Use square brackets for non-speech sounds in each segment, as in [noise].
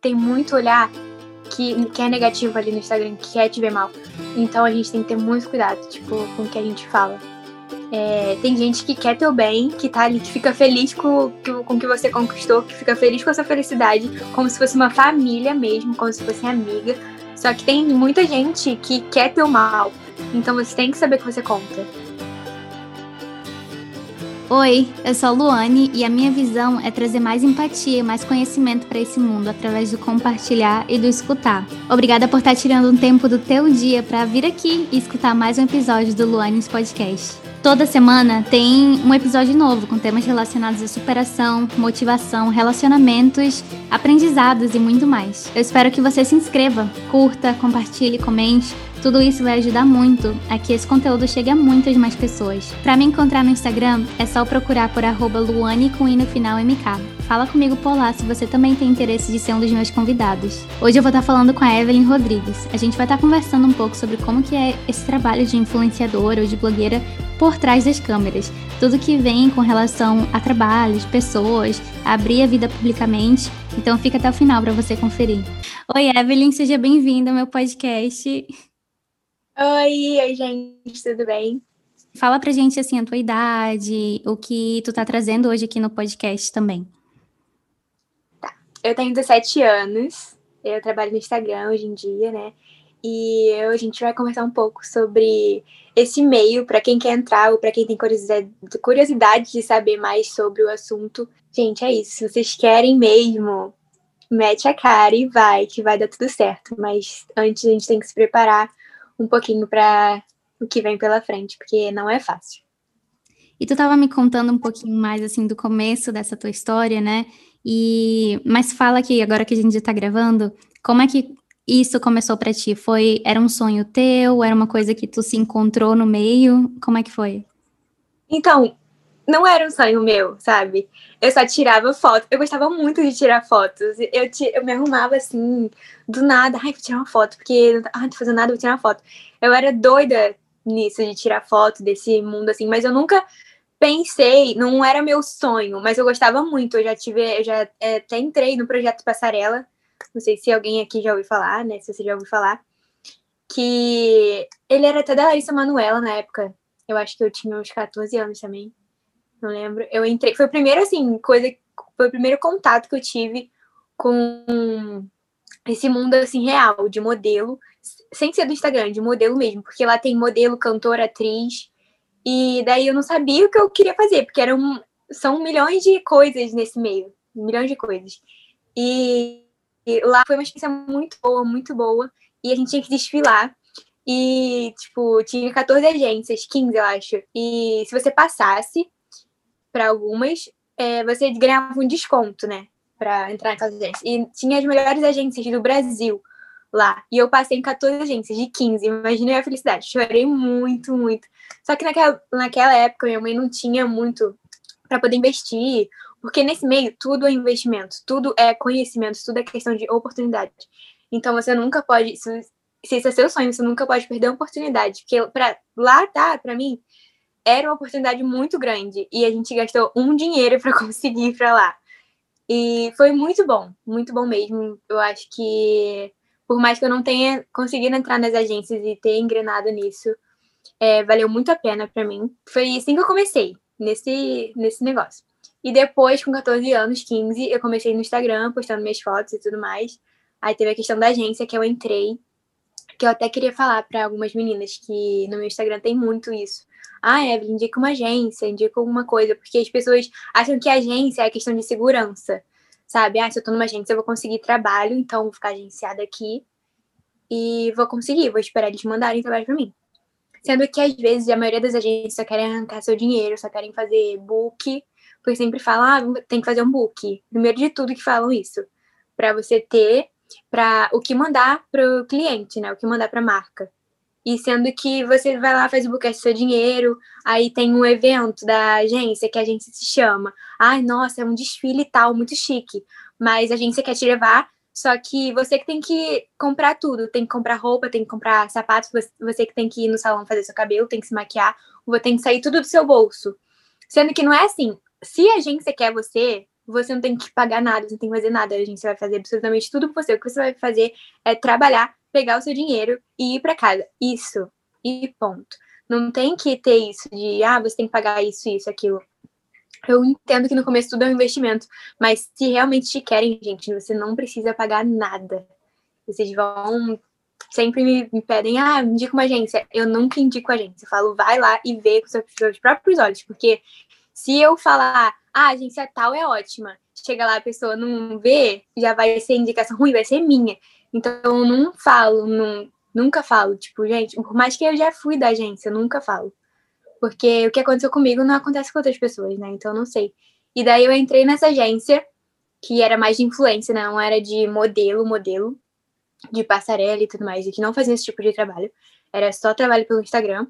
tem muito olhar que, que é negativo ali no Instagram, que quer te ver mal. Então a gente tem que ter muito cuidado, tipo, com o que a gente fala. É, tem gente que quer teu bem, que tá ali, que fica feliz com, com o que você conquistou, que fica feliz com a sua felicidade, como se fosse uma família mesmo, como se fosse amiga. Só que tem muita gente que quer teu mal. Então você tem que saber que você conta. Oi, eu sou a Luane e a minha visão é trazer mais empatia e mais conhecimento para esse mundo através do compartilhar e do escutar. Obrigada por estar tirando um tempo do teu dia para vir aqui e escutar mais um episódio do Luanes Podcast. Toda semana tem um episódio novo com temas relacionados à superação, motivação, relacionamentos, aprendizados e muito mais. Eu espero que você se inscreva, curta, compartilhe, comente tudo isso vai ajudar muito a que esse conteúdo chegue a muitas mais pessoas. Para me encontrar no Instagram, é só procurar por Luane com i no final MK. Fala comigo por lá se você também tem interesse de ser um dos meus convidados. Hoje eu vou estar falando com a Evelyn Rodrigues. A gente vai estar conversando um pouco sobre como que é esse trabalho de influenciadora ou de blogueira por trás das câmeras. Tudo que vem com relação a trabalhos, pessoas, a abrir a vida publicamente. Então fica até o final para você conferir. Oi, Evelyn, seja bem-vinda ao meu podcast. Oi, oi, gente, tudo bem? Fala pra gente, assim, a tua idade, o que tu tá trazendo hoje aqui no podcast também. Tá, eu tenho 17 anos, eu trabalho no Instagram hoje em dia, né? E a gente vai conversar um pouco sobre esse meio, para quem quer entrar ou para quem tem curiosidade de saber mais sobre o assunto. Gente, é isso. Se vocês querem mesmo, mete a cara e vai, que vai dar tudo certo. Mas antes a gente tem que se preparar um pouquinho para o que vem pela frente, porque não é fácil. E tu estava me contando um pouquinho mais assim do começo dessa tua história, né? E mas fala aqui agora que a gente está gravando, como é que isso começou para ti? Foi era um sonho teu? Era uma coisa que tu se encontrou no meio? Como é que foi? Então, não era um sonho meu, sabe? Eu só tirava foto. Eu gostava muito de tirar fotos. Eu, eu me arrumava assim, do nada. Ai, vou tirar uma foto, porque ah, não tô fazendo nada, vou tirar uma foto. Eu era doida nisso, de tirar foto desse mundo, assim, mas eu nunca pensei, não era meu sonho, mas eu gostava muito. Eu já tive, eu já é, até entrei no projeto Passarela. Não sei se alguém aqui já ouviu falar, né? Se você já ouviu falar. Que ele era até da Larissa Manuela na época. Eu acho que eu tinha uns 14 anos também não lembro. Eu entrei, foi o primeiro, assim, coisa, foi o primeiro contato que eu tive com esse mundo, assim, real, de modelo, sem ser do Instagram, de modelo mesmo, porque lá tem modelo, cantora, atriz, e daí eu não sabia o que eu queria fazer, porque eram, são milhões de coisas nesse meio, milhões de coisas. E, e lá foi uma experiência muito boa, muito boa, e a gente tinha que desfilar, e, tipo, tinha 14 agências, 15, eu acho. E se você passasse, para algumas, é, você ganhava um desconto, né? Para entrar naquelas agências. E tinha as melhores agências do Brasil lá. E eu passei em 14 agências, de 15. Imagina a felicidade. Chorei muito, muito. Só que naquela, naquela época, minha mãe não tinha muito para poder investir. Porque nesse meio, tudo é investimento, tudo é conhecimento, tudo é questão de oportunidade. Então você nunca pode. Se, se esse é seu sonho, você nunca pode perder a oportunidade. Porque pra, lá tá, para mim, era uma oportunidade muito grande e a gente gastou um dinheiro para [laughs] conseguir ir para lá. E foi muito bom, muito bom mesmo. Eu acho que, por mais que eu não tenha conseguido entrar nas agências e ter engrenado nisso, é, valeu muito a pena para mim. Foi assim que eu comecei, nesse, nesse negócio. E depois, com 14 anos, 15, eu comecei no Instagram, postando minhas fotos e tudo mais. Aí teve a questão da agência que eu entrei, que eu até queria falar para algumas meninas que no meu Instagram tem muito isso ah, Evelyn, indica uma agência, indica alguma coisa, porque as pessoas acham que agência é questão de segurança, sabe? Ah, se eu tô numa agência, eu vou conseguir trabalho, então vou ficar agenciada aqui e vou conseguir, vou esperar eles mandarem trabalho para mim. Sendo que às vezes a maioria das agências só querem arrancar seu dinheiro, só querem fazer book, porque sempre falam, ah, tem que fazer um book. Primeiro de tudo que falam isso, para você ter para o que mandar para o cliente, né? O que mandar para a marca. E sendo que você vai lá, faz o do seu dinheiro, aí tem um evento da agência que a agência se chama. Ai, nossa, é um desfile e tal, muito chique. Mas a agência quer te levar, só que você que tem que comprar tudo. Tem que comprar roupa, tem que comprar sapatos, você que tem que ir no salão fazer seu cabelo, tem que se maquiar, tem que sair tudo do seu bolso. Sendo que não é assim. Se a agência quer você, você não tem que pagar nada, você não tem que fazer nada, a gente vai fazer absolutamente tudo por você. O que você vai fazer é trabalhar, pegar o seu dinheiro e ir para casa. Isso. E ponto. Não tem que ter isso de, ah, você tem que pagar isso, isso, aquilo. Eu entendo que no começo tudo é um investimento, mas se realmente te querem, gente, você não precisa pagar nada. Vocês vão sempre me, pedem, ah, indica uma agência. Eu nunca indico agência. Eu falo, vai lá e vê com seus próprios olhos, porque se eu falar, ah, a agência tal é ótima, chega lá a pessoa não vê, já vai ser indicação ruim, vai ser minha. Então eu não falo, não, nunca falo, tipo, gente, por mais que eu já fui da agência, eu nunca falo. Porque o que aconteceu comigo não acontece com outras pessoas, né? Então eu não sei. E daí eu entrei nessa agência, que era mais de influência, né? Não era de modelo, modelo, de passarela e tudo mais, e que não fazia esse tipo de trabalho. Era só trabalho pelo Instagram.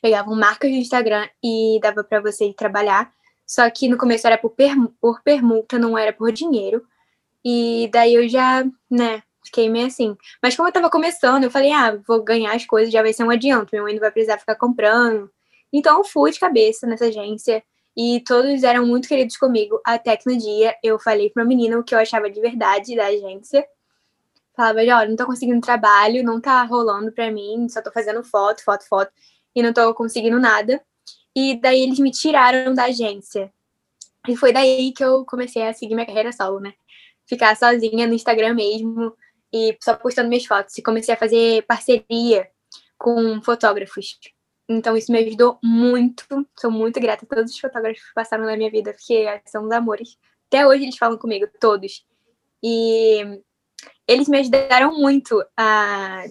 Pegavam marcas do Instagram e dava para você trabalhar. Só que no começo era por, per, por permuta, não era por dinheiro. E daí eu já, né, fiquei meio assim. Mas como eu tava começando, eu falei, ah, vou ganhar as coisas, já vai ser um adianto. Minha mãe não vai precisar ficar comprando. Então eu fui de cabeça nessa agência. E todos eram muito queridos comigo. Até que no dia eu falei pra uma menina o que eu achava de verdade da agência. Falava, olha, não tô conseguindo trabalho, não tá rolando pra mim, só tô fazendo foto, foto, foto. E não tô conseguindo nada. E daí eles me tiraram da agência. E foi daí que eu comecei a seguir minha carreira solo, né? Ficar sozinha no Instagram mesmo e só postando minhas fotos. E comecei a fazer parceria com fotógrafos. Então isso me ajudou muito. Sou muito grata a todos os fotógrafos que passaram na minha vida, porque são os amores. Até hoje eles falam comigo, todos. E eles me ajudaram muito a,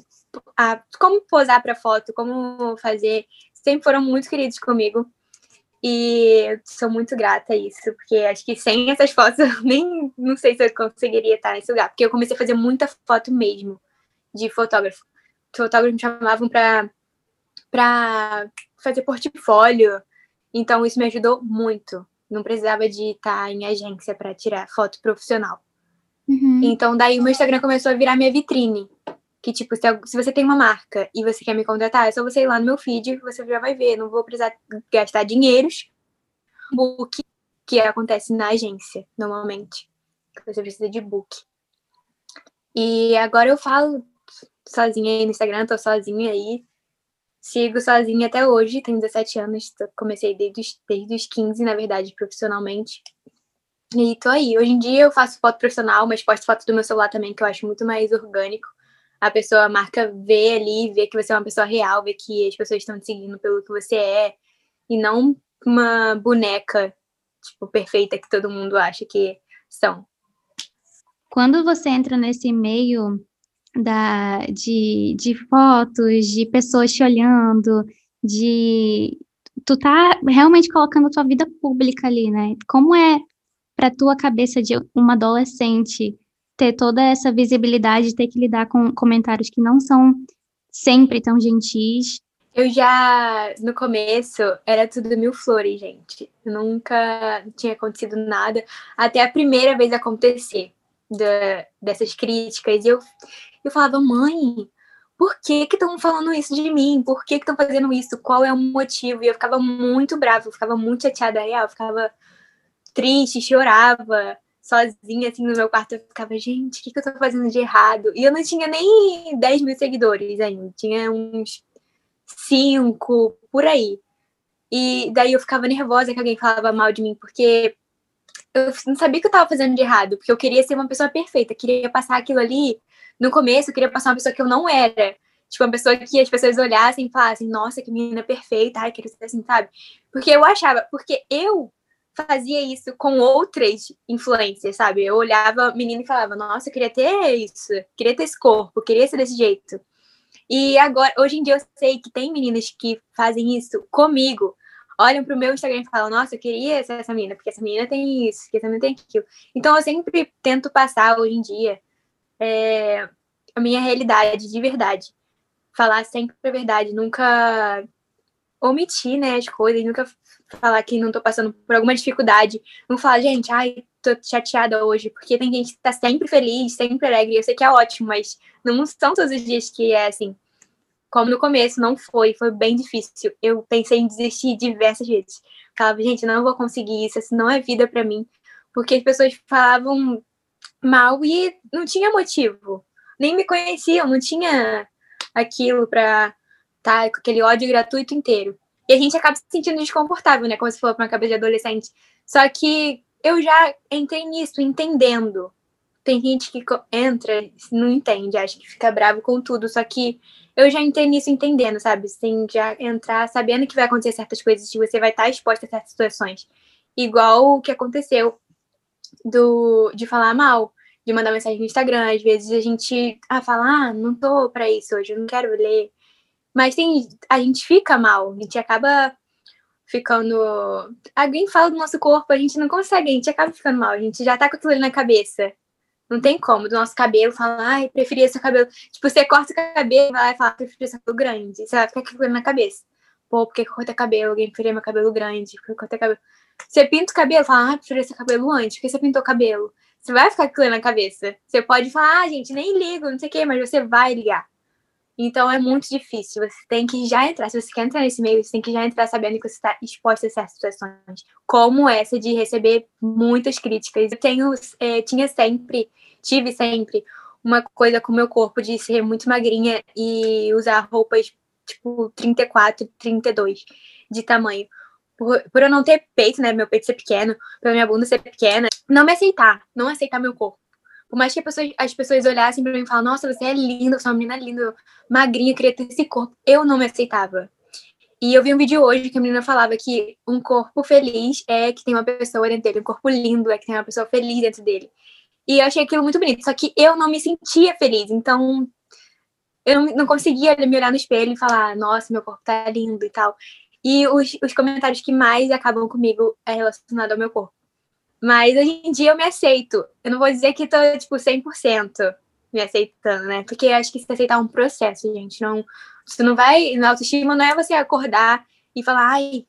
a como posar para foto, como fazer sempre foram muito queridos comigo. E sou muito grata a isso, porque acho que sem essas fotos [laughs] eu nem não sei se eu conseguiria estar nesse lugar, porque eu comecei a fazer muita foto mesmo de fotógrafo. Os fotógrafos me chamavam para para fazer portfólio. Então isso me ajudou muito. Não precisava de estar em agência para tirar foto profissional. Uhum. Então daí o meu Instagram começou a virar minha vitrine. Que, tipo, se, se, você tem uma marca e você quer me contratar, é só você ir lá no meu feed, você já vai ver. Não vou precisar gastar dinheiros. Book, que acontece na agência, normalmente. Você precisa de book. E agora eu falo sozinha aí no Instagram, tô sozinha aí. Sigo sozinha até hoje, tenho 17 anos, comecei desde os, desde os 15, na verdade, profissionalmente. E tô aí. Hoje em dia eu faço foto profissional, mas posto foto do meu celular também, que eu acho muito mais orgânico a pessoa, a marca vê ali, vê que você é uma pessoa real, vê que as pessoas estão te seguindo pelo que você é, e não uma boneca, tipo, perfeita que todo mundo acha que são. Quando você entra nesse meio da, de, de fotos, de pessoas te olhando, de tu tá realmente colocando a tua vida pública ali, né? Como é para tua cabeça de uma adolescente ter toda essa visibilidade, ter que lidar com comentários que não são sempre tão gentis. Eu já, no começo, era tudo mil flores, gente. Nunca tinha acontecido nada, até a primeira vez acontecer da, dessas críticas. E eu, eu falava, mãe, por que estão falando isso de mim? Por que que estão fazendo isso? Qual é o motivo? E eu ficava muito brava, eu ficava muito chateada, real, eu ficava triste, chorava sozinha, assim, no meu quarto, eu ficava, gente, o que, que eu tô fazendo de errado? E eu não tinha nem 10 mil seguidores ainda, tinha uns 5, por aí. E daí eu ficava nervosa que alguém falava mal de mim, porque eu não sabia o que eu tava fazendo de errado, porque eu queria ser uma pessoa perfeita, queria passar aquilo ali. No começo, eu queria passar uma pessoa que eu não era. Tipo, uma pessoa que as pessoas olhassem e falassem, nossa, que menina perfeita, ai, queria ser assim, sabe? Porque eu achava, porque eu fazia isso com outras influências, sabe? Eu olhava menina e falava, nossa, eu queria ter isso, queria ter esse corpo, queria ser desse jeito. E agora, hoje em dia eu sei que tem meninas que fazem isso comigo. Olham pro meu Instagram e falam, nossa, eu queria ser essa menina, porque essa menina tem isso, porque essa menina tem aquilo. Então eu sempre tento passar hoje em dia é, a minha realidade de verdade. Falar sempre a verdade, nunca omitir, né, as coisas, nunca falar que não tô passando por alguma dificuldade. Não falar, gente, ai, tô chateada hoje, porque tem gente que tá sempre feliz, sempre alegre. Eu sei que é ótimo, mas não são todos os dias que é assim. Como no começo, não foi, foi bem difícil. Eu pensei em desistir diversas vezes. Falava, gente, não vou conseguir isso, isso não é vida para mim. Porque as pessoas falavam mal e não tinha motivo. Nem me conheciam, não tinha aquilo estar tá, com aquele ódio gratuito inteiro. E a gente acaba se sentindo desconfortável, né? Como se para uma cabeça de adolescente. Só que eu já entrei nisso, entendendo. Tem gente que entra, não entende, acha que fica bravo com tudo. Só que eu já entrei nisso entendendo, sabe? Sem já entrar sabendo que vai acontecer certas coisas, que você vai estar exposta a certas situações. Igual o que aconteceu do, de falar mal, de mandar mensagem no Instagram. Às vezes a gente ah, fala, ah, não tô pra isso hoje, eu não quero ler. Mas tem, a gente fica mal, a gente acaba ficando. Alguém fala do nosso corpo, a gente não consegue, a gente acaba ficando mal, a gente já tá com aquilo ali na cabeça. Não tem como, do nosso cabelo, falar, ai, preferia seu cabelo. Tipo, você corta o cabelo, vai lá e fala, preferia seu cabelo grande. Você vai ficar com aquilo na cabeça. Pô, por que eu cortei cabelo? Alguém preferia meu cabelo grande, por que eu cortei cabelo? Você pinta o cabelo, fala, ah, preferia seu cabelo antes, por que você pintou o cabelo? Você vai ficar com aquilo na cabeça. Você pode falar, ah, gente, nem ligo, não sei o quê, mas você vai ligar. Então é muito difícil. Você tem que já entrar. Se você quer entrar nesse meio, você tem que já entrar sabendo que você está exposto a certas situações, como essa de receber muitas críticas. Eu tenho, é, tinha sempre, tive sempre uma coisa com o meu corpo de ser muito magrinha e usar roupas tipo 34, 32 de tamanho. Por, por eu não ter peito, né? Meu peito ser pequeno, pela minha bunda ser pequena, não me aceitar, não aceitar meu corpo. Por mais que pessoa, as pessoas olhassem pra mim e falassem, nossa, você é linda, você é uma menina linda, magrinha, queria ter esse corpo. Eu não me aceitava. E eu vi um vídeo hoje que a menina falava que um corpo feliz é que tem uma pessoa dentro dele, um corpo lindo é que tem uma pessoa feliz dentro dele. E eu achei aquilo muito bonito, só que eu não me sentia feliz, então eu não conseguia me olhar no espelho e falar, nossa, meu corpo tá lindo e tal. E os, os comentários que mais acabam comigo é relacionado ao meu corpo. Mas hoje em dia eu me aceito. Eu não vou dizer que tô, tipo, 100% me aceitando, né? Porque acho que se aceitar é um processo, gente. Não, você não vai. Na autoestima não é você acordar e falar, ai,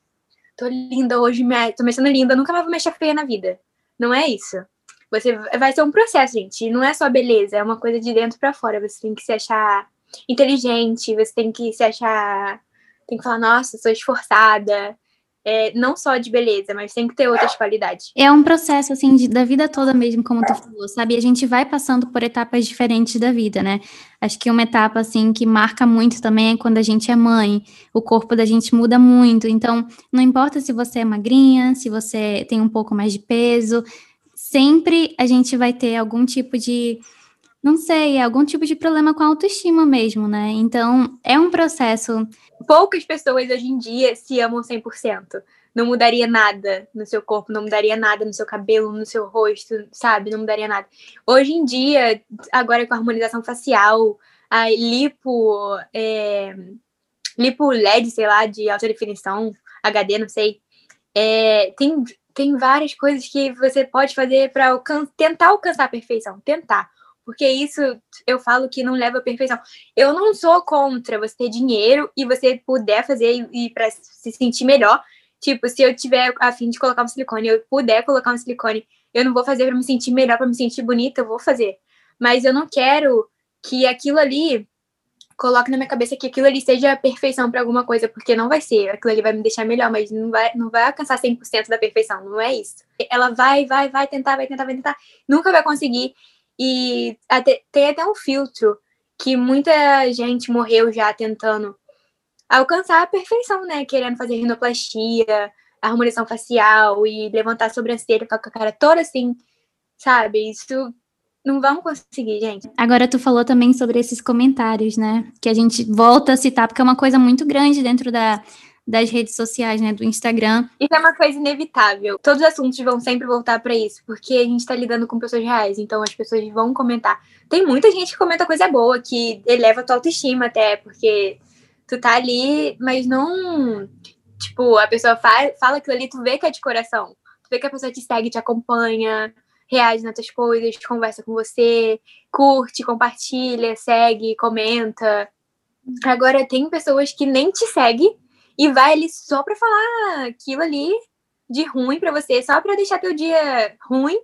tô linda hoje, me, tô mexendo linda, nunca mais vou mexer feia na vida. Não é isso. Você vai ser um processo, gente. Não é só beleza, é uma coisa de dentro para fora. Você tem que se achar inteligente, você tem que se achar. Tem que falar, nossa, sou esforçada, é, não só de beleza, mas tem que ter outras qualidades. É um processo, assim, de, da vida toda mesmo, como tu falou, sabe? A gente vai passando por etapas diferentes da vida, né? Acho que uma etapa, assim, que marca muito também é quando a gente é mãe. O corpo da gente muda muito. Então, não importa se você é magrinha, se você tem um pouco mais de peso, sempre a gente vai ter algum tipo de não sei, algum tipo de problema com a autoestima mesmo, né? Então, é um processo. Poucas pessoas hoje em dia se amam 100%. Não mudaria nada no seu corpo, não mudaria nada no seu cabelo, no seu rosto, sabe? Não mudaria nada. Hoje em dia, agora com a harmonização facial, a lipo, é, lipo LED, sei lá, de alta definição, HD, não sei, é, tem, tem várias coisas que você pode fazer para alcan tentar alcançar a perfeição, tentar porque isso eu falo que não leva à perfeição. Eu não sou contra você ter dinheiro e você puder fazer e, para se sentir melhor. Tipo, se eu tiver a fim de colocar um silicone, eu puder colocar um silicone, eu não vou fazer para me sentir melhor, para me sentir bonita, eu vou fazer. Mas eu não quero que aquilo ali coloque na minha cabeça que aquilo ali seja a perfeição para alguma coisa, porque não vai ser. Aquilo ali vai me deixar melhor, mas não vai, não vai alcançar 100% da perfeição, não é isso. Ela vai, vai, vai tentar, vai tentar, vai tentar, nunca vai conseguir. E até, tem até um filtro que muita gente morreu já tentando alcançar a perfeição, né? Querendo fazer rinoplastia, harmonização facial e levantar a sobrancelha com a cara toda assim, sabe? Isso não vão conseguir, gente. Agora tu falou também sobre esses comentários, né? Que a gente volta a citar, porque é uma coisa muito grande dentro da, das redes sociais, né, do Instagram. Isso é uma coisa inevitável. Todos os assuntos vão sempre voltar para isso, porque a gente está lidando com pessoas reais, então as pessoas vão comentar. Tem muita gente que comenta coisa boa, que eleva a tua autoestima até, porque tu tá ali, mas não. Tipo, a pessoa fala, fala aquilo ali, tu vê que é de coração. Tu vê que a pessoa te segue, te acompanha, reage nas tuas coisas, conversa com você, curte, compartilha, segue, comenta. Agora, tem pessoas que nem te seguem, e vai ali só para falar aquilo ali de ruim para você, só para deixar teu dia ruim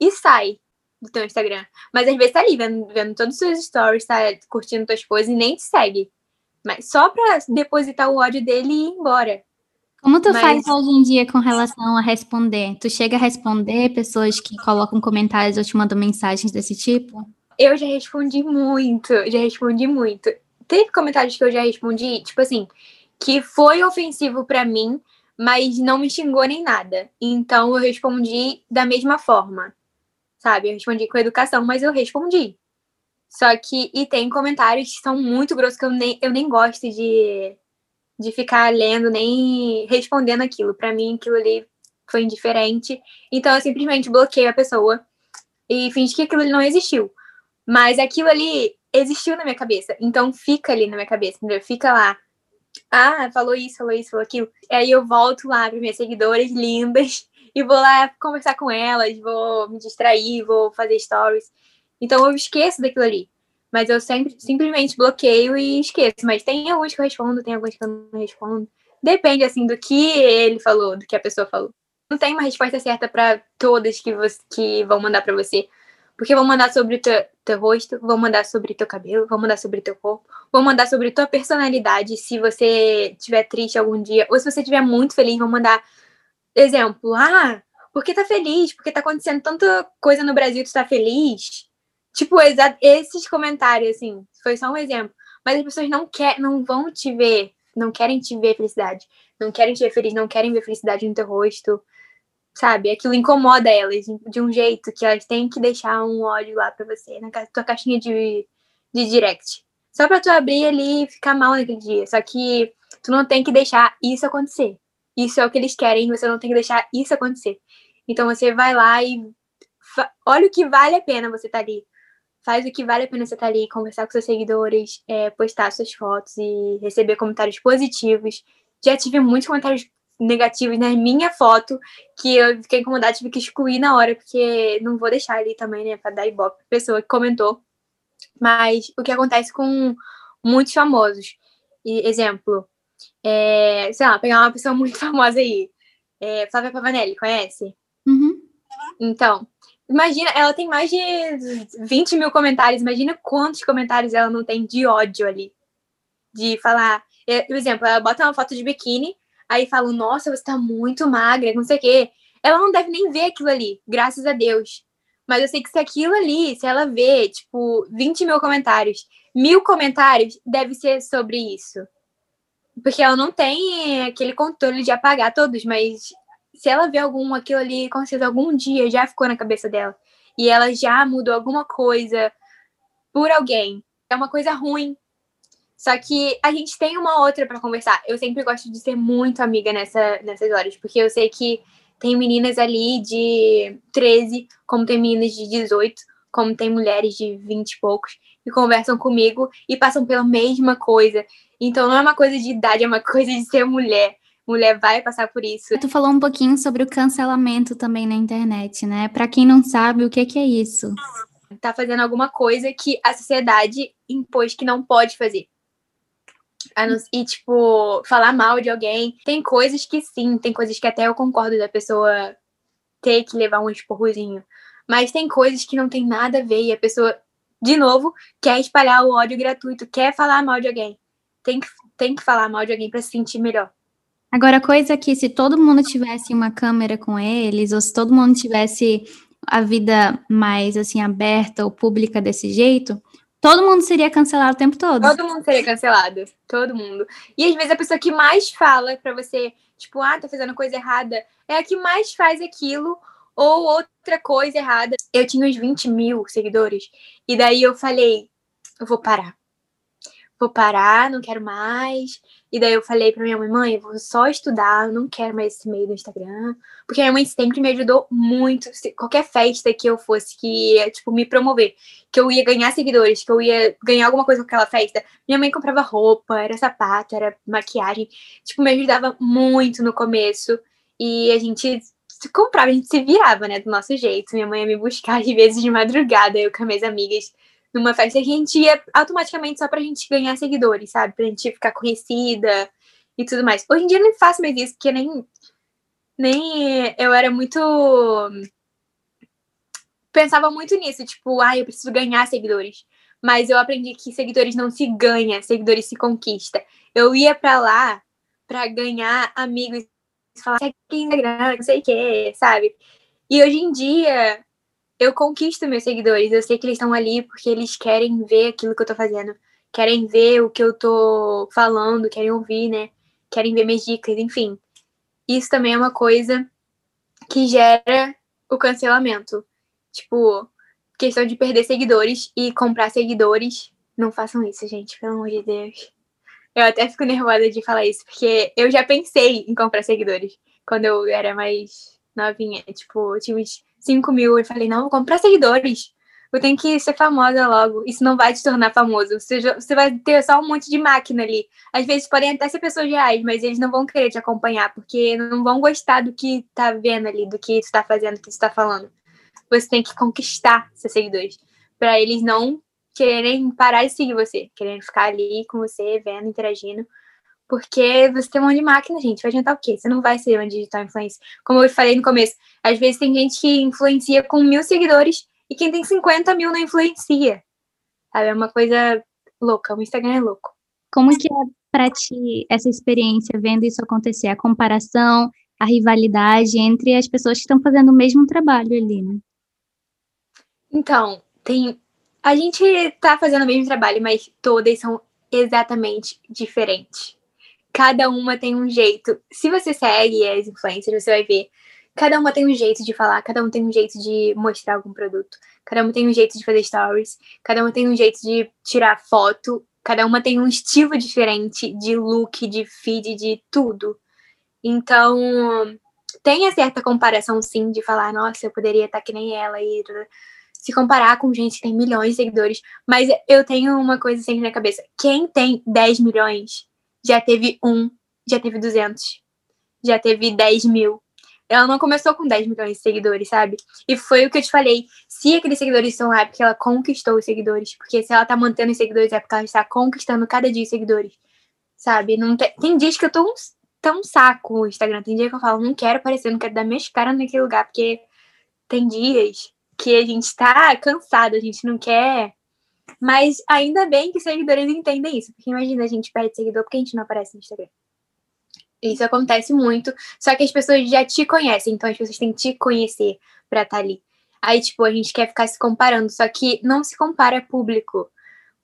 e sai do teu Instagram. Mas às vezes tá ali vendo, vendo todos os seus stories, tá curtindo tuas coisas e nem te segue. Mas só pra depositar o ódio dele e ir embora. Como tu Mas... faz hoje em dia com relação a responder? Tu chega a responder pessoas que colocam comentários ou te mandam mensagens desse tipo? Eu já respondi muito, já respondi muito. Teve comentários que eu já respondi, tipo assim, que foi ofensivo para mim, mas não me xingou nem nada. Então eu respondi da mesma forma. Sabe? Eu respondi com educação, mas eu respondi. Só que, e tem comentários que são muito grossos que eu nem, eu nem gosto de, de ficar lendo, nem respondendo aquilo. Para mim, aquilo ali foi indiferente. Então eu simplesmente bloqueio a pessoa e finge que aquilo ali não existiu. Mas aquilo ali existiu na minha cabeça. Então fica ali na minha cabeça, entendeu? Fica lá. Ah, falou isso, falou isso, falou aquilo. E aí eu volto lá para minhas seguidoras lindas e vou lá conversar com elas, vou me distrair, vou fazer stories. Então eu esqueço daquilo ali. Mas eu sempre simplesmente bloqueio e esqueço. Mas tem alguns que eu respondo, tem alguns que eu não respondo. Depende assim do que ele falou, do que a pessoa falou. Não tem uma resposta certa para todas que, você, que vão mandar para você. Porque vão mandar sobre teu, teu, rosto, vão mandar sobre teu cabelo, vão mandar sobre teu corpo, vão mandar sobre tua personalidade, se você estiver triste algum dia, ou se você estiver muito feliz, vão mandar exemplo, ah, porque tá feliz, porque tá acontecendo tanta coisa no Brasil, tu tá feliz. Tipo, esses comentários, assim, foi só um exemplo. Mas as pessoas não quer, não vão te ver, não querem te ver felicidade, não querem te ver feliz, não querem ver felicidade no teu rosto sabe? Aquilo incomoda elas de um jeito que elas têm que deixar um ódio lá pra você, na tua caixinha de, de direct. Só pra tu abrir ali e ficar mal naquele dia. Só que tu não tem que deixar isso acontecer. Isso é o que eles querem, você não tem que deixar isso acontecer. Então você vai lá e olha o que vale a pena você estar tá ali. Faz o que vale a pena você estar tá ali, conversar com seus seguidores, é, postar suas fotos e receber comentários positivos. Já tive muitos comentários negativos na minha foto, que eu fiquei incomodada, tive que excluir na hora, porque não vou deixar ali também, né, pra dar ibope pra pessoa que comentou. Mas o que acontece com muitos famosos. E, exemplo, é, sei lá, pegar uma pessoa muito [laughs] famosa aí. É, Flávia Pavanelli, conhece? Uhum. Então, imagina, ela tem mais de 20 mil comentários. Imagina quantos comentários ela não tem de ódio ali. De falar. É, por exemplo, ela bota uma foto de biquíni, aí falam, nossa, você tá muito magra, não sei o quê. Ela não deve nem ver aquilo ali, graças a Deus. Mas eu sei que se aquilo ali, se ela vê, tipo, 20 mil comentários, mil comentários, deve ser sobre isso. Porque ela não tem aquele controle de apagar todos, mas se ela vê algum, aquilo ali, com certeza, algum dia já ficou na cabeça dela. E ela já mudou alguma coisa por alguém. É uma coisa ruim, só que a gente tem uma outra para conversar. Eu sempre gosto de ser muito amiga nessa, nessas horas, porque eu sei que tem meninas ali de 13, como tem meninas de 18, como tem mulheres de 20 e poucos, que conversam comigo e passam pela mesma coisa. Então não é uma coisa de idade, é uma coisa de ser mulher. Mulher vai passar por isso. Tu falou um pouquinho sobre o cancelamento também na internet, né? Para quem não sabe, o que, que é isso? Tá fazendo alguma coisa que a sociedade impôs que não pode fazer e, tipo, falar mal de alguém. Tem coisas que sim, tem coisas que até eu concordo da pessoa ter que levar um esporrozinho. Mas tem coisas que não tem nada a ver e a pessoa, de novo, quer espalhar o ódio gratuito, quer falar mal de alguém. Tem que, tem que falar mal de alguém para se sentir melhor. Agora, coisa que se todo mundo tivesse uma câmera com eles, ou se todo mundo tivesse a vida mais assim aberta ou pública desse jeito, Todo mundo seria cancelado o tempo todo. Todo mundo seria cancelado. Todo mundo. E às vezes a pessoa que mais fala pra você, tipo, ah, tá fazendo coisa errada, é a que mais faz aquilo ou outra coisa errada. Eu tinha uns 20 mil seguidores. E daí eu falei, eu vou parar vou parar, não quero mais. E daí eu falei pra minha mãe, mãe, eu vou só estudar, não quero mais esse meio do Instagram. Porque minha mãe sempre me ajudou muito. Qualquer festa que eu fosse, que ia, tipo, me promover, que eu ia ganhar seguidores, que eu ia ganhar alguma coisa com aquela festa, minha mãe comprava roupa, era sapato, era maquiagem. Tipo, me ajudava muito no começo. E a gente se comprava, a gente se virava, né, do nosso jeito. Minha mãe ia me buscar às vezes de madrugada, eu com as minhas amigas numa festa que a gente ia automaticamente só pra gente ganhar seguidores, sabe? Pra gente ficar conhecida e tudo mais. Hoje em dia eu não faço mais isso, porque nem, nem eu era muito. Pensava muito nisso, tipo, ah, eu preciso ganhar seguidores. Mas eu aprendi que seguidores não se ganha, seguidores se conquista. Eu ia para lá para ganhar amigos falar, segue Instagram, não sei o que, sabe? E hoje em dia, eu conquisto meus seguidores. Eu sei que eles estão ali porque eles querem ver aquilo que eu tô fazendo. Querem ver o que eu tô falando, querem ouvir, né? Querem ver minhas dicas, enfim. Isso também é uma coisa que gera o cancelamento. Tipo, questão de perder seguidores e comprar seguidores. Não façam isso, gente, pelo amor de Deus. Eu até fico nervosa de falar isso, porque eu já pensei em comprar seguidores quando eu era mais novinha. Tipo, eu uns 5 mil e falei, não, vou comprar seguidores. Eu tenho que ser famosa logo. Isso não vai te tornar famoso. Você, você vai ter só um monte de máquina ali. Às vezes podem até ser pessoas reais, mas eles não vão querer te acompanhar, porque não vão gostar do que tá vendo ali, do que tu tá fazendo, do que tu tá falando. Você tem que conquistar seus seguidores. para eles não quererem parar de seguir você, querendo ficar ali com você, vendo, interagindo. Porque você tem um monte de máquina, gente. Vai adiantar o quê? Você não vai ser uma digital influencer. Como eu falei no começo, às vezes tem gente que influencia com mil seguidores e quem tem 50 mil não influencia. Sabe? É uma coisa louca. O Instagram é louco. Como que é pra ti essa experiência, vendo isso acontecer? A comparação, a rivalidade entre as pessoas que estão fazendo o mesmo trabalho ali, né? Então, tem. A gente tá fazendo o mesmo trabalho, mas todas são exatamente diferentes. Cada uma tem um jeito. Se você segue as influencers, você vai ver. Cada uma tem um jeito de falar, cada um tem um jeito de mostrar algum produto, cada uma tem um jeito de fazer stories, cada uma tem um jeito de tirar foto, cada uma tem um estilo diferente de look, de feed, de tudo. Então, tem a certa comparação, sim, de falar, nossa, eu poderia estar que nem ela e se comparar com gente que tem milhões de seguidores. Mas eu tenho uma coisa sempre na cabeça: quem tem 10 milhões já teve um, já teve 200, já teve 10 mil. Ela não começou com 10 milhões de seguidores, sabe? E foi o que eu te falei. Se aqueles seguidores estão lá é porque ela conquistou os seguidores. Porque se ela tá mantendo os seguidores é porque ela está conquistando cada dia os seguidores. Sabe? Não tem, tem dias que eu tô um, tão saco no Instagram. Tem dia que eu falo, não quero aparecer, não quero dar minhas caras naquele lugar. Porque tem dias que a gente tá cansado, a gente não quer mas ainda bem que seguidores entendem isso, porque imagina a gente perde seguidor porque a gente não aparece no Instagram. Isso acontece muito, só que as pessoas já te conhecem, então as pessoas têm que te conhecer pra estar tá ali. Aí, tipo, a gente quer ficar se comparando, só que não se compara público,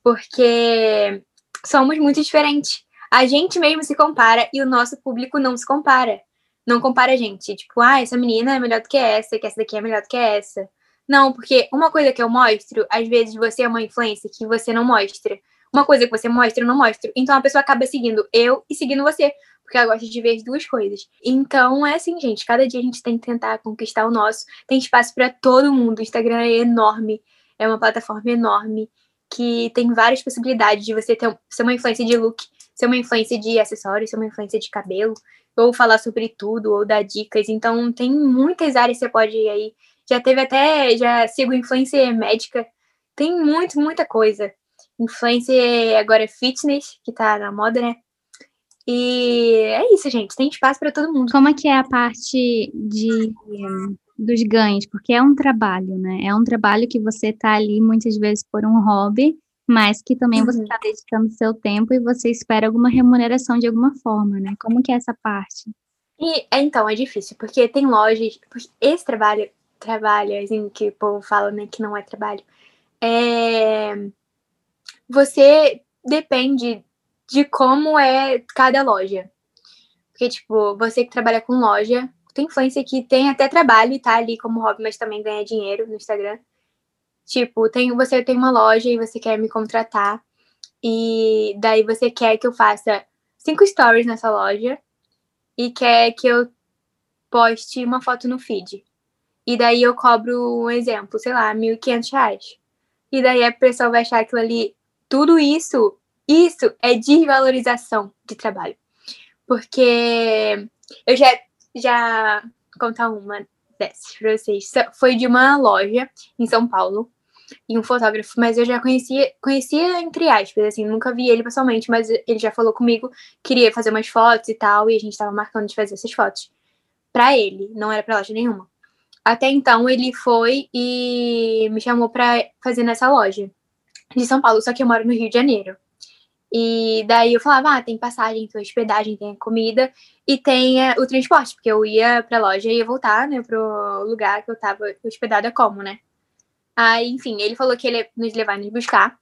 porque somos muito diferentes. A gente mesmo se compara e o nosso público não se compara. Não compara a gente. Tipo, ah, essa menina é melhor do que essa, que essa daqui é melhor do que essa. Não, porque uma coisa que eu mostro, às vezes você é uma influência que você não mostra. Uma coisa que você mostra, eu não mostro. Então a pessoa acaba seguindo eu e seguindo você, porque ela gosta de ver as duas coisas. Então é assim, gente, cada dia a gente tem que tentar conquistar o nosso. Tem espaço para todo mundo. O Instagram é enorme, é uma plataforma enorme que tem várias possibilidades de você ter ser uma influência de look, ser uma influência de acessórios, ser uma influência de cabelo, ou falar sobre tudo, ou dar dicas. Então tem muitas áreas que você pode aí já teve até, já sigo influencer médica. Tem muito, muita coisa. Influencer agora é fitness, que tá na moda, né? E é isso, gente. Tem espaço para todo mundo. Como é que é a parte de dos ganhos? Porque é um trabalho, né? É um trabalho que você tá ali muitas vezes por um hobby, mas que também uhum. você está dedicando seu tempo e você espera alguma remuneração de alguma forma, né? Como que é essa parte? E então é difícil, porque tem lojas, esse trabalho trabalho, assim, que o povo fala, né, que não é trabalho, é... você depende de como é cada loja. Porque, tipo, você que trabalha com loja, tem influência que tem até trabalho e tá ali como hobby, mas também ganha dinheiro no Instagram. Tipo, tem, você tem uma loja e você quer me contratar, e daí você quer que eu faça cinco stories nessa loja e quer que eu poste uma foto no feed. E daí eu cobro um exemplo, sei lá, R$ 1.500. E daí a pessoa vai achar aquilo ali. Tudo isso, isso é desvalorização de trabalho. Porque eu já, já contar uma dessas pra vocês. Foi de uma loja em São Paulo e um fotógrafo, mas eu já conhecia, conhecia entre aspas, assim, nunca vi ele pessoalmente, mas ele já falou comigo, queria fazer umas fotos e tal, e a gente tava marcando de fazer essas fotos. Pra ele, não era pra loja nenhuma. Até então ele foi e me chamou para fazer nessa loja de São Paulo, só que eu moro no Rio de Janeiro. E daí eu falava, ah, tem passagem, tem hospedagem, tem comida e tem é, o transporte, porque eu ia pra loja e ia voltar, né, pro lugar que eu tava hospedada como, né? Aí, enfim, ele falou que ele ia nos levar e nos buscar.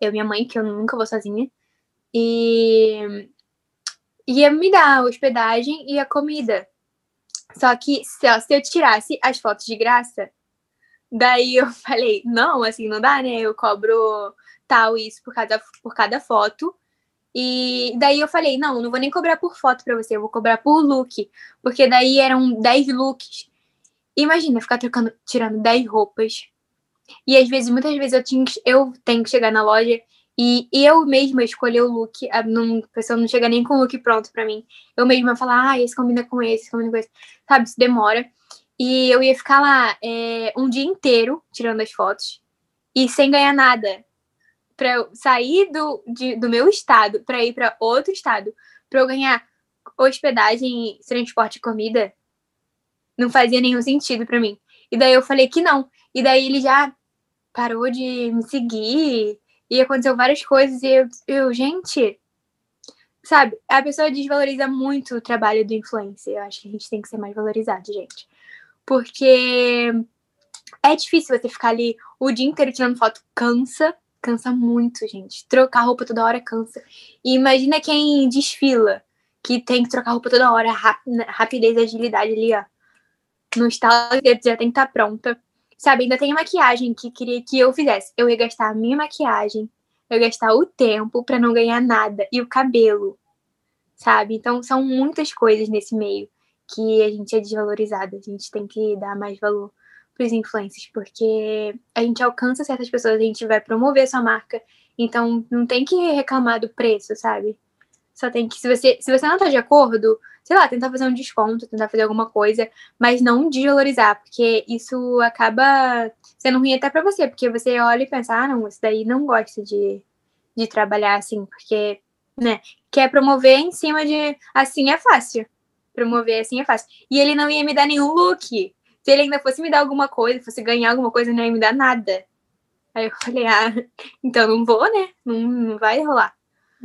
Eu e minha mãe, que eu nunca vou sozinha. E ia me dar a hospedagem e a comida. Só que se, eu tirasse as fotos de graça, daí eu [laughs] falei, não, assim, não dá, né? Eu cobro tal isso por cada, por cada foto. E daí eu falei, não, não vou nem cobrar por foto pra você, eu vou cobrar por look. Porque daí eram 10 looks. Imagina, ficar trocando, tirando 10 roupas. E às vezes, muitas vezes eu, tinha, eu tenho que chegar na loja e, eu mesma escolher o look. A, não, a pessoa não chega nem com o look pronto pra mim. Eu mesma falar, ah, esse combina com esse, esse combina com esse. Sabe, isso demora. E eu ia ficar lá é, um dia inteiro tirando as fotos e sem ganhar nada para eu sair do, de, do meu estado para ir para outro estado, para eu ganhar hospedagem, transporte e comida, não fazia nenhum sentido para mim. E daí eu falei que não. E daí ele já parou de me seguir e aconteceu várias coisas e eu, eu gente, sabe, a pessoa desvaloriza muito o trabalho do influencer. Eu acho que a gente tem que ser mais valorizado, gente. Porque é difícil você ficar ali o dia inteiro tirando foto, cansa, Cansa muito, gente. Trocar roupa toda hora cansa. E imagina quem desfila, que tem que trocar roupa toda hora, rapidez agilidade ali, ó. No estalo já tem que estar tá pronta. Sabe, ainda tem maquiagem que queria que eu fizesse. Eu ia gastar a minha maquiagem, eu ia gastar o tempo para não ganhar nada. E o cabelo, sabe? Então são muitas coisas nesse meio que a gente é desvalorizada. A gente tem que dar mais valor pros influencers, porque a gente alcança certas pessoas, a gente vai promover sua marca, então não tem que reclamar do preço, sabe? Só tem que, se você, se você não tá de acordo, sei lá, tentar fazer um desconto, tentar fazer alguma coisa, mas não desvalorizar, porque isso acaba sendo ruim até para você, porque você olha e pensa, ah, não, esse daí não gosta de, de trabalhar assim, porque, né, quer promover em cima de assim é fácil. Promover assim é fácil. E ele não ia me dar nenhum look se ele ainda fosse me dar alguma coisa, fosse ganhar alguma coisa, não ia me dar nada. Aí eu falei, ah, [laughs] então não vou, né? Não, não vai rolar.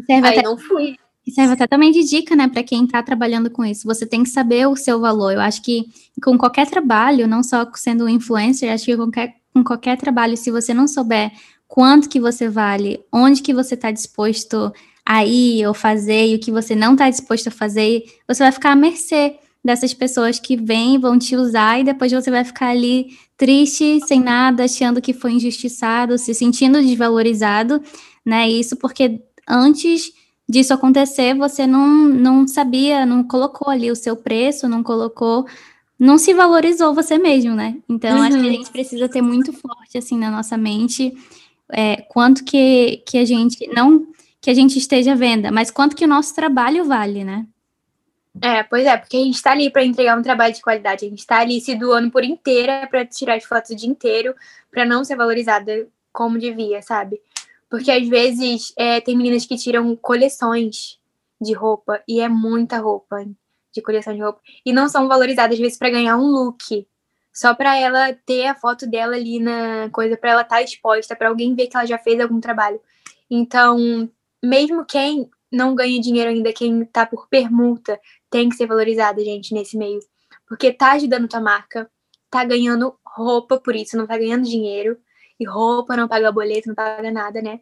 Serve Aí até, não fui. Serve até também de dica, né, para quem está trabalhando com isso. Você tem que saber o seu valor. Eu acho que com qualquer trabalho, não só sendo influencer, acho que com qualquer, com qualquer trabalho, se você não souber quanto que você vale, onde que você está disposto a ir ou fazer e o que você não está disposto a fazer, você vai ficar à mercê dessas pessoas que vêm, vão te usar e depois você vai ficar ali triste, sem nada, achando que foi injustiçado, se sentindo desvalorizado, né? Isso porque antes disso acontecer, você não, não sabia, não colocou ali o seu preço, não colocou, não se valorizou você mesmo, né? Então, uhum. acho que a uhum. gente precisa ter muito forte, assim, na nossa mente, é, quanto que, que a gente, não que a gente esteja venda, mas quanto que o nosso trabalho vale, né? É, pois é, porque a gente tá ali para entregar um trabalho de qualidade, a gente tá ali se doando por inteira para tirar as fotos o dia inteiro, para não ser valorizada como devia, sabe? Porque às vezes é, tem meninas que tiram coleções de roupa e é muita roupa de coleção de roupa e não são valorizadas às vezes para ganhar um look, só para ela ter a foto dela ali na coisa, para ela estar tá exposta, para alguém ver que ela já fez algum trabalho. Então, mesmo quem não ganha dinheiro ainda, quem tá por permuta, tem que ser valorizada, gente, nesse meio. Porque tá ajudando tua marca, tá ganhando roupa por isso, não tá ganhando dinheiro. E roupa não paga boleto, não paga nada, né?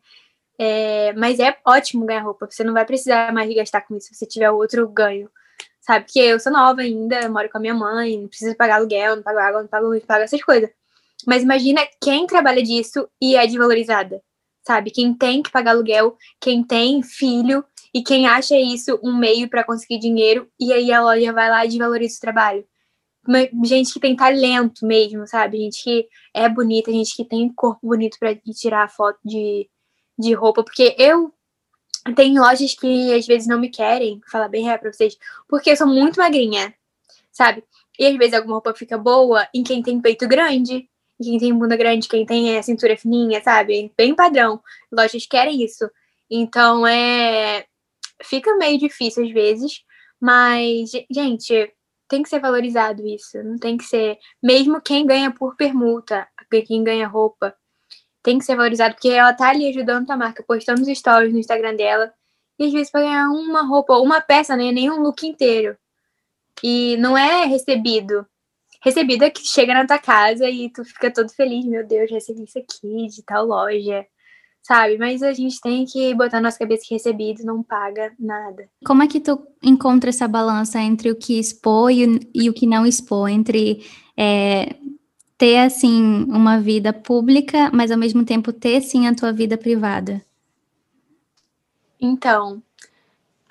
É, mas é ótimo ganhar roupa. Você não vai precisar mais gastar com isso se você tiver outro ganho. Sabe? Porque eu sou nova ainda, moro com a minha mãe, não preciso pagar aluguel, não pago água, não pago luz, não pago essas coisas. Mas imagina quem trabalha disso e é desvalorizada. Sabe? Quem tem que pagar aluguel, quem tem filho e quem acha isso um meio para conseguir dinheiro, e aí a loja vai lá e desvaloriza o trabalho. Gente que tem talento mesmo, sabe? Gente que é bonita, gente que tem corpo bonito para tirar foto de, de roupa. Porque eu tenho lojas que às vezes não me querem, falar bem real pra vocês, porque eu sou muito magrinha, sabe? E às vezes alguma roupa fica boa em quem tem peito grande, em quem tem bunda grande, quem tem a cintura fininha, sabe? Bem padrão. Lojas querem isso. Então é fica meio difícil às vezes, mas, gente, tem que ser valorizado isso. Não tem que ser. Mesmo quem ganha por permuta, quem ganha roupa, tem que ser valorizado, porque ela tá ali ajudando a marca, postando os stories no Instagram dela. E às vezes para ganhar uma roupa, uma peça, né? Nem um look inteiro. E não é recebido. Recebido é que chega na tua casa e tu fica todo feliz, meu Deus, recebi isso aqui de tal loja sabe? Mas a gente tem que botar na nossa cabeça que recebido não paga nada. Como é que tu encontra essa balança entre o que expor e, e o que não expor? Entre é, ter, assim, uma vida pública, mas ao mesmo tempo ter, sim, a tua vida privada? Então,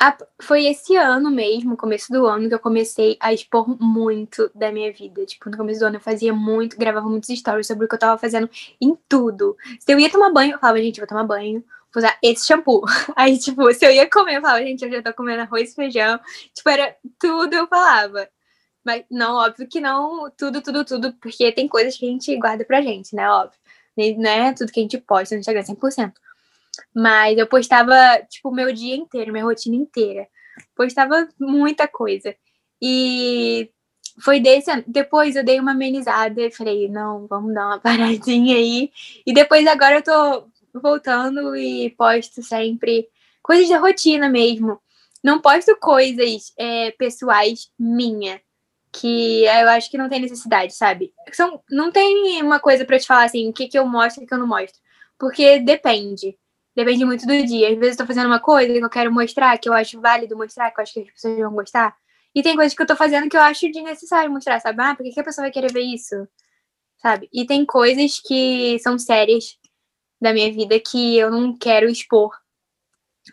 a, foi esse ano mesmo, começo do ano, que eu comecei a expor muito da minha vida. Tipo, no começo do ano eu fazia muito, gravava muitos stories sobre o que eu tava fazendo em tudo. Se eu ia tomar banho, eu falava, gente, vou tomar banho, vou usar esse shampoo. [laughs] Aí, tipo, se eu ia comer, eu falava, gente, eu já tô comendo arroz e feijão. Tipo, era tudo eu falava. Mas não, óbvio que não, tudo, tudo, tudo, porque tem coisas que a gente guarda pra gente, né? Óbvio. Não é tudo que a gente posta no Instagram 100%. Mas eu postava, tipo, meu dia inteiro, minha rotina inteira. Postava muita coisa. E foi desse ano. Depois eu dei uma amenizada e falei, não, vamos dar uma [laughs] paradinha aí. E depois agora eu tô voltando e posto sempre coisas da rotina mesmo. Não posto coisas é, pessoais minha, que eu acho que não tem necessidade, sabe? São, não tem uma coisa para te falar assim, o que, que eu mostro e o que eu não mostro. Porque depende. Depende muito do dia. Às vezes eu tô fazendo uma coisa que eu quero mostrar, que eu acho válido mostrar, que eu acho que as pessoas vão gostar. E tem coisas que eu tô fazendo que eu acho desnecessário mostrar, sabe? Ah, por que, que a pessoa vai querer ver isso? Sabe? E tem coisas que são sérias da minha vida que eu não quero expor.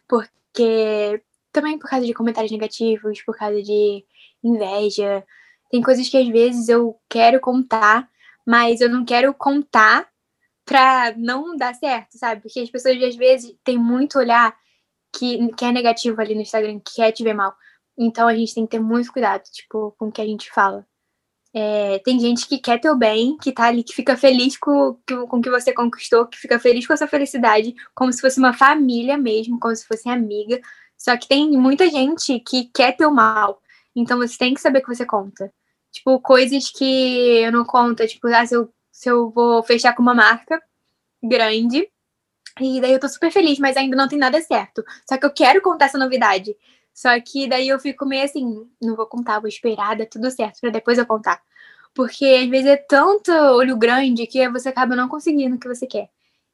Porque também por causa de comentários negativos, por causa de inveja. Tem coisas que às vezes eu quero contar, mas eu não quero contar pra não dar certo, sabe? Porque as pessoas às vezes têm muito olhar que, que é negativo ali no Instagram, que quer te ver mal. Então a gente tem que ter muito cuidado, tipo, com o que a gente fala. É, tem gente que quer teu bem, que tá ali, que fica feliz com, com o que você conquistou, que fica feliz com a sua felicidade, como se fosse uma família mesmo, como se fosse amiga. Só que tem muita gente que quer teu mal. Então você tem que saber que você conta. Tipo, coisas que eu não conto, tipo, ah, se eu se eu vou fechar com uma marca grande. E daí eu tô super feliz, mas ainda não tem nada certo. Só que eu quero contar essa novidade. Só que daí eu fico meio assim, não vou contar, vou esperar, dá tudo certo para depois eu contar. Porque às vezes é tanto olho grande que você acaba não conseguindo o que você quer.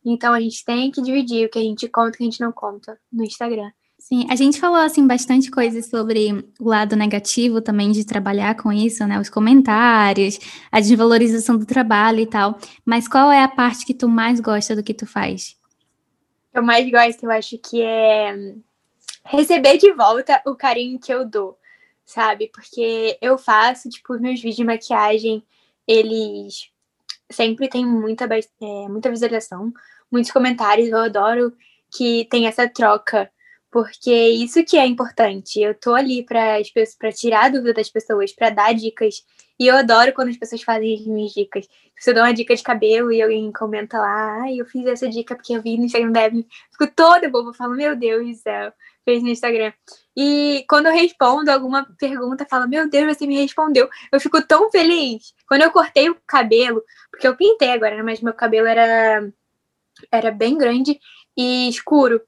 Então a gente tem que dividir o que a gente conta e o que a gente não conta no Instagram. Sim, a gente falou assim bastante coisa sobre o lado negativo também de trabalhar com isso, né? Os comentários, a desvalorização do trabalho e tal. Mas qual é a parte que tu mais gosta do que tu faz? Eu mais gosto, eu acho que é receber de volta o carinho que eu dou, sabe? Porque eu faço, tipo, meus vídeos de maquiagem, eles sempre têm muita, é, muita visualização, muitos comentários, eu adoro que tem essa troca porque isso que é importante. Eu tô ali para tirar a dúvida das pessoas, para dar dicas. E eu adoro quando as pessoas fazem as minhas dicas. Se eu dou uma dica de cabelo e alguém comenta lá, ai, eu fiz essa dica porque eu vi no Instagram da Evelyn, fico toda boba, falo, meu Deus do céu, fez no Instagram. E quando eu respondo alguma pergunta, fala, meu Deus, você me respondeu. Eu fico tão feliz. Quando eu cortei o cabelo, porque eu pintei agora, né, mas meu cabelo era, era bem grande e escuro.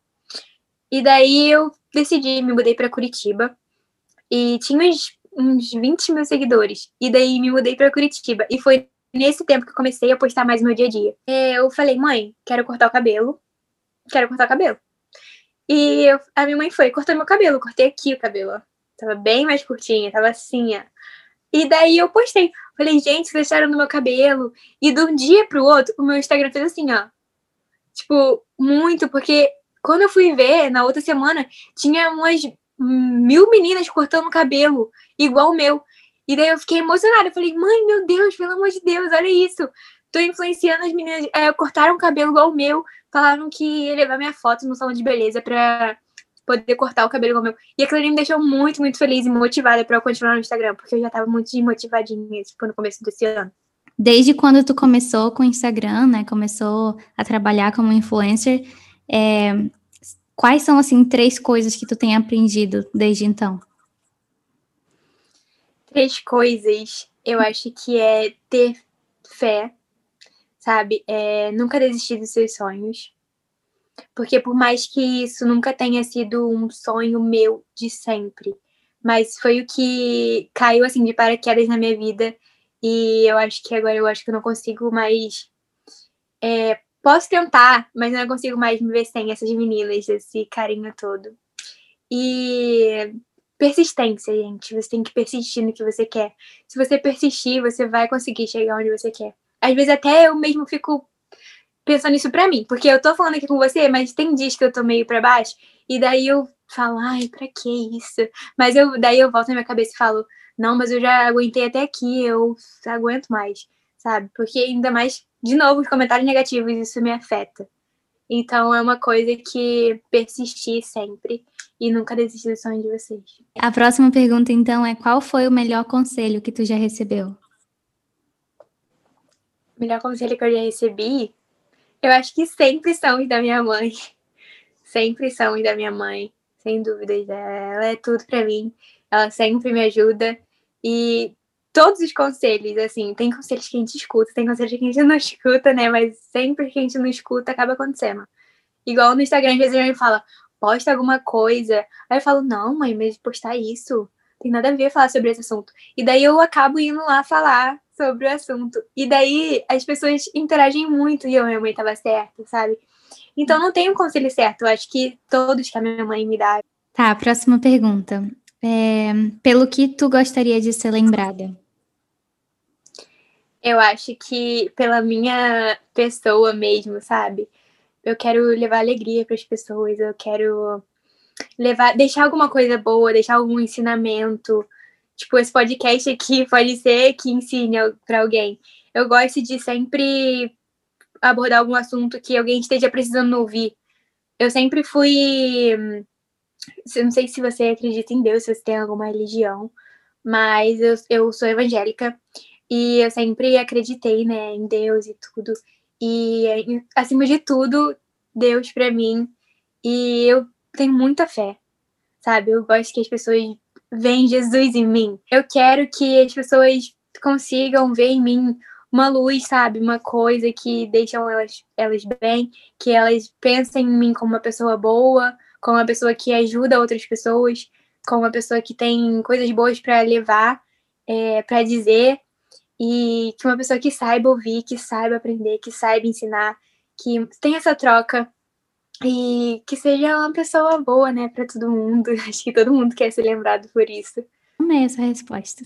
E daí eu decidi, me mudei para Curitiba. E tinha uns, uns 20 mil seguidores. E daí me mudei para Curitiba. E foi nesse tempo que eu comecei a postar mais no meu dia a dia. Eu falei, mãe, quero cortar o cabelo. Quero cortar o cabelo. E eu, a minha mãe foi, cortou meu cabelo. Cortei aqui o cabelo. Tava bem mais curtinha, tava assim, ó. E daí eu postei. Falei, gente, vocês deixaram no meu cabelo. E de um dia pro outro, o meu Instagram fez assim, ó. Tipo, muito, porque quando eu fui ver, na outra semana, tinha umas mil meninas cortando cabelo, igual o meu. E daí eu fiquei emocionada. Eu falei, mãe, meu Deus, pelo amor de Deus, olha isso. Tô influenciando as meninas. É, cortaram o cabelo igual o meu. Falaram que ia levar minha foto no salão de beleza pra poder cortar o cabelo igual o meu. E aquilo ali me deixou muito, muito feliz e motivada pra eu continuar no Instagram, porque eu já tava muito desmotivadinha, tipo, no começo desse ano. Desde quando tu começou com o Instagram, né? Começou a trabalhar como influencer, é, quais são, assim, três coisas que tu tem aprendido desde então? Três coisas, eu acho que é ter fé, sabe? É nunca desistir dos seus sonhos. Porque por mais que isso nunca tenha sido um sonho meu de sempre, mas foi o que caiu assim de paraquedas na minha vida e eu acho que agora eu acho que eu não consigo mais é, posso tentar, mas não consigo mais me ver sem essas meninas, esse carinho todo. E persistência, gente. Você tem que persistir no que você quer. Se você persistir, você vai conseguir chegar onde você quer. Às vezes até eu mesmo fico pensando isso pra mim, porque eu tô falando aqui com você, mas tem dias que eu tô meio pra baixo, e daí eu falo, ai, pra que isso? Mas eu, daí eu volto na minha cabeça e falo, não, mas eu já aguentei até aqui, eu aguento mais, sabe? Porque ainda mais, de novo, os comentários negativos, isso me afeta. Então é uma coisa que persistir sempre e nunca desistir do sonho de vocês. A próxima pergunta, então, é qual foi o melhor conselho que tu já recebeu? O melhor conselho que eu já recebi, eu acho que sempre são os da minha mãe. [laughs] Sempre são os da minha mãe, sem dúvidas. Ela é tudo para mim. Ela sempre me ajuda. E todos os conselhos, assim, tem conselhos que a gente escuta, tem conselhos que a gente [laughs] não escuta, né? Mas sempre que a gente não escuta, acaba acontecendo. Igual no Instagram, às vezes a gente fala, posta alguma coisa. Aí eu falo, não, mãe, mas postar isso tem nada a ver falar sobre esse assunto. E daí eu acabo indo lá falar sobre o assunto. E daí as pessoas interagem muito e eu, minha mãe tava certa, sabe? Então não tem um conselho certo. Eu acho que todos que a minha mãe me dá. Tá, próxima pergunta. É, pelo que tu gostaria de ser lembrada? Eu acho que pela minha pessoa mesmo, sabe? Eu quero levar alegria para as pessoas, eu quero levar, deixar alguma coisa boa, deixar algum ensinamento. Tipo, esse podcast aqui [laughs] pode ser que ensine para alguém. Eu gosto de sempre abordar algum assunto que alguém esteja precisando ouvir. Eu sempre fui. Eu não sei se você acredita em Deus, se você tem alguma religião, mas eu, eu sou evangélica e eu sempre acreditei né, em Deus e tudo. E, acima de tudo, Deus para mim. E eu tenho muita fé, sabe? Eu gosto que as pessoas veem Jesus em mim. Eu quero que as pessoas consigam ver em mim uma luz, sabe? Uma coisa que deixam elas, elas bem, que elas pensem em mim como uma pessoa boa, como uma pessoa que ajuda outras pessoas, como uma pessoa que tem coisas boas para levar, é, para dizer e que uma pessoa que saiba ouvir, que saiba aprender, que saiba ensinar, que tenha essa troca e que seja uma pessoa boa, né, para todo mundo. [laughs] Acho que todo mundo quer ser lembrado por isso. Amei essa resposta.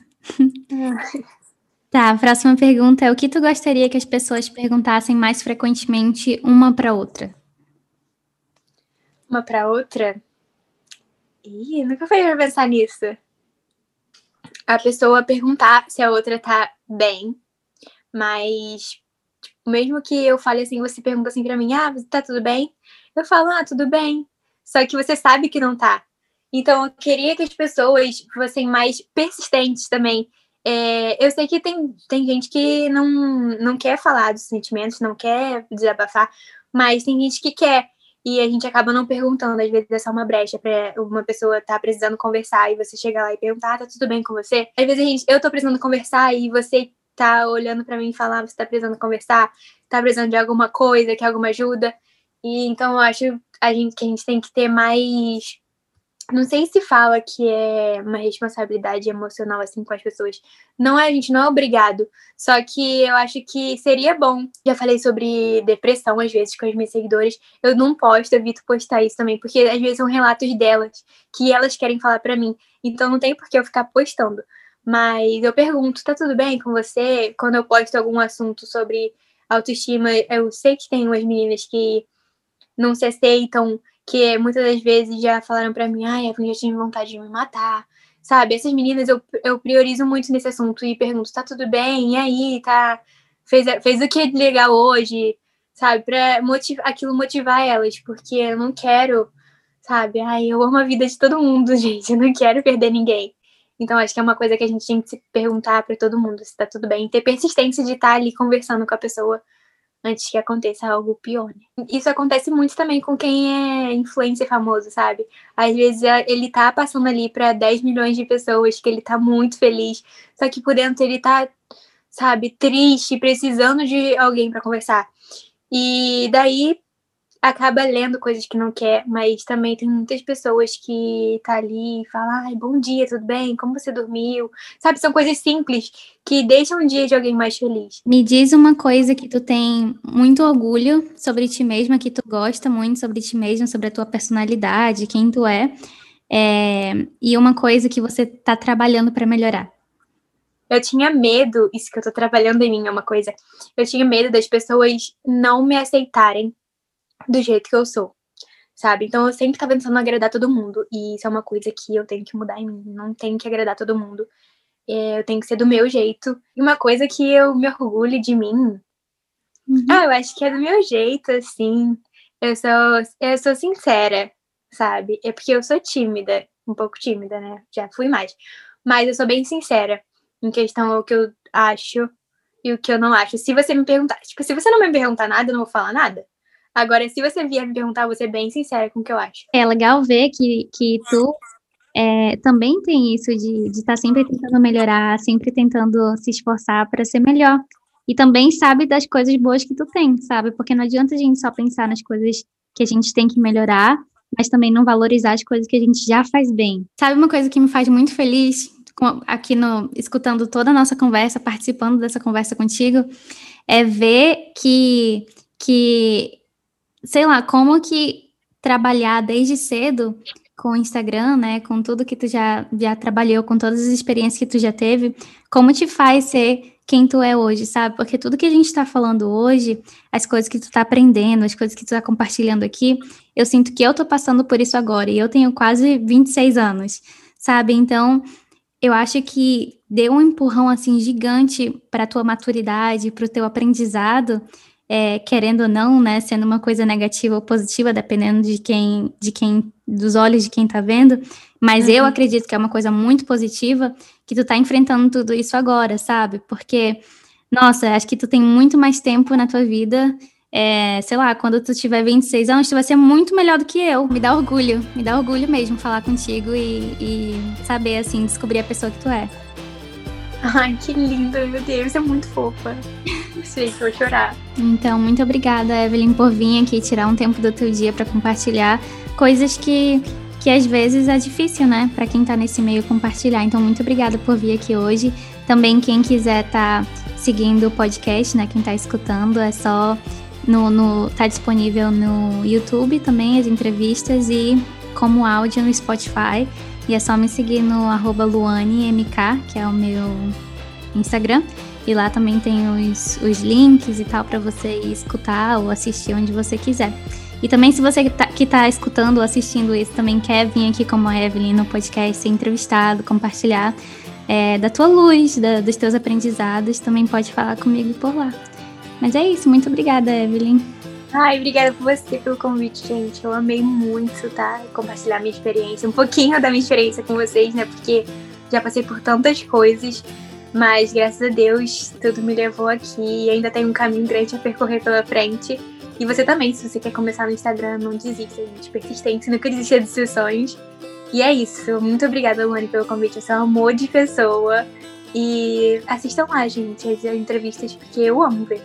tá, a próxima pergunta é o que tu gostaria que as pessoas perguntassem mais frequentemente uma para outra? Uma para outra? Ih, nunca foi pra pensar nisso a pessoa perguntar se a outra tá bem, mas tipo, mesmo que eu fale assim, você pergunta assim para mim, ah, tá tudo bem? Eu falo, ah, tudo bem. Só que você sabe que não tá. Então, eu queria que as pessoas fossem mais persistentes também. É, eu sei que tem, tem gente que não, não quer falar dos sentimentos, não quer desabafar, mas tem gente que quer e a gente acaba não perguntando, às vezes é só uma brecha para uma pessoa tá precisando conversar e você chega lá e perguntar, ah, tá tudo bem com você? Às vezes a gente, eu tô precisando conversar e você tá olhando para mim e falar, você tá precisando conversar, tá precisando de alguma coisa, quer alguma ajuda. E então eu acho a gente, que a gente tem que ter mais não sei se fala que é uma responsabilidade emocional assim com as pessoas. Não é, a gente não é obrigado. Só que eu acho que seria bom. Já falei sobre depressão às vezes com os meus seguidores. Eu não posto, evito postar isso também, porque às vezes são relatos delas que elas querem falar para mim. Então não tem por que eu ficar postando. Mas eu pergunto, tá tudo bem com você? Quando eu posto algum assunto sobre autoestima, eu sei que tem umas meninas que não se aceitam que muitas das vezes já falaram para mim, ai, eu já tive vontade de me matar, sabe? Essas meninas eu, eu priorizo muito nesse assunto e pergunto, tá tudo bem? E aí, tá? Fez, fez o que legal hoje? Sabe? Pra motivar, aquilo motivar elas, porque eu não quero, sabe? Ai, eu amo a vida de todo mundo, [laughs] gente, eu não quero perder ninguém. Então, acho que é uma coisa que a gente tem que se perguntar para todo mundo se tá tudo bem. Ter persistência de estar tá ali conversando com a pessoa antes que aconteça algo pior. Né? Isso acontece muito também com quem é influencer famoso, sabe? Às vezes ele tá passando ali para 10 milhões de pessoas, que ele tá muito feliz, só que por dentro ele tá, sabe, triste, precisando de alguém para conversar. E daí acaba lendo coisas que não quer, mas também tem muitas pessoas que tá ali e falam, ai, bom dia, tudo bem? Como você dormiu? Sabe, são coisas simples que deixam o dia de alguém mais feliz. Me diz uma coisa que tu tem muito orgulho sobre ti mesma, que tu gosta muito sobre ti mesma, sobre a tua personalidade, quem tu é, é e uma coisa que você tá trabalhando para melhorar. Eu tinha medo, isso que eu tô trabalhando em mim é uma coisa. Eu tinha medo das pessoas não me aceitarem do jeito que eu sou, sabe? Então eu sempre tava tentando agradar todo mundo. E isso é uma coisa que eu tenho que mudar em mim. Não tenho que agradar todo mundo. É, eu tenho que ser do meu jeito. E uma coisa que eu me orgulho de mim. Uhum. Ah, eu acho que é do meu jeito, assim. Eu sou, eu sou sincera, sabe? É porque eu sou tímida, um pouco tímida, né? Já fui mais. Mas eu sou bem sincera em questão ao que eu acho e o que eu não acho. Se você me perguntar, tipo, se você não me perguntar nada, eu não vou falar nada. Agora, se você vier me perguntar, vou ser bem sincera com o que eu acho. É legal ver que, que tu é, também tem isso de estar tá sempre tentando melhorar, sempre tentando se esforçar para ser melhor. E também sabe das coisas boas que tu tem, sabe? Porque não adianta a gente só pensar nas coisas que a gente tem que melhorar, mas também não valorizar as coisas que a gente já faz bem. Sabe uma coisa que me faz muito feliz, aqui no escutando toda a nossa conversa, participando dessa conversa contigo, é ver que que sei lá, como que trabalhar desde cedo com o Instagram, né, com tudo que tu já, já trabalhou, com todas as experiências que tu já teve, como te faz ser quem tu é hoje, sabe? Porque tudo que a gente está falando hoje, as coisas que tu está aprendendo, as coisas que tu está compartilhando aqui, eu sinto que eu tô passando por isso agora, e eu tenho quase 26 anos, sabe? Então, eu acho que deu um empurrão, assim, gigante para tua maturidade, para o teu aprendizado, é, querendo ou não, né, sendo uma coisa negativa ou positiva, dependendo de quem, de quem, dos olhos de quem tá vendo, mas uhum. eu acredito que é uma coisa muito positiva que tu tá enfrentando tudo isso agora, sabe? Porque, nossa, acho que tu tem muito mais tempo na tua vida, é, sei lá, quando tu tiver 26 anos, tu vai ser muito melhor do que eu. Me dá orgulho, me dá orgulho mesmo falar contigo e, e saber, assim, descobrir a pessoa que tu é. Ai, que linda, meu Deus, é muito fofa. Sei que vou chorar. Então, muito obrigada, Evelyn, por vir aqui tirar um tempo do teu dia para compartilhar coisas que, que às vezes é difícil, né, para quem tá nesse meio compartilhar. Então, muito obrigada por vir aqui hoje. Também, quem quiser tá seguindo o podcast, né, quem tá escutando, é só no, no tá disponível no YouTube também as entrevistas e como áudio no Spotify. E é só me seguir no LuaneMK, que é o meu Instagram. E lá também tem os, os links e tal para você escutar ou assistir onde você quiser. E também, se você tá, que está escutando ou assistindo isso também quer vir aqui como a Evelyn no podcast, ser entrevistado, compartilhar é, da tua luz, da, dos teus aprendizados, também pode falar comigo por lá. Mas é isso, muito obrigada, Evelyn. Ai, obrigada por você pelo convite, gente. Eu amei muito, tá? Compartilhar minha experiência, um pouquinho da minha experiência com vocês, né? Porque já passei por tantas coisas, mas graças a Deus tudo me levou aqui e ainda tem um caminho grande a percorrer pela frente. E você também, se você quer começar no Instagram, não desista, gente. Persistência, nunca desista de seus sonhos. E é isso. Muito obrigada, Luane, pelo convite. Você é um amor de pessoa. E assistam lá, gente, as entrevistas, porque eu amo ver.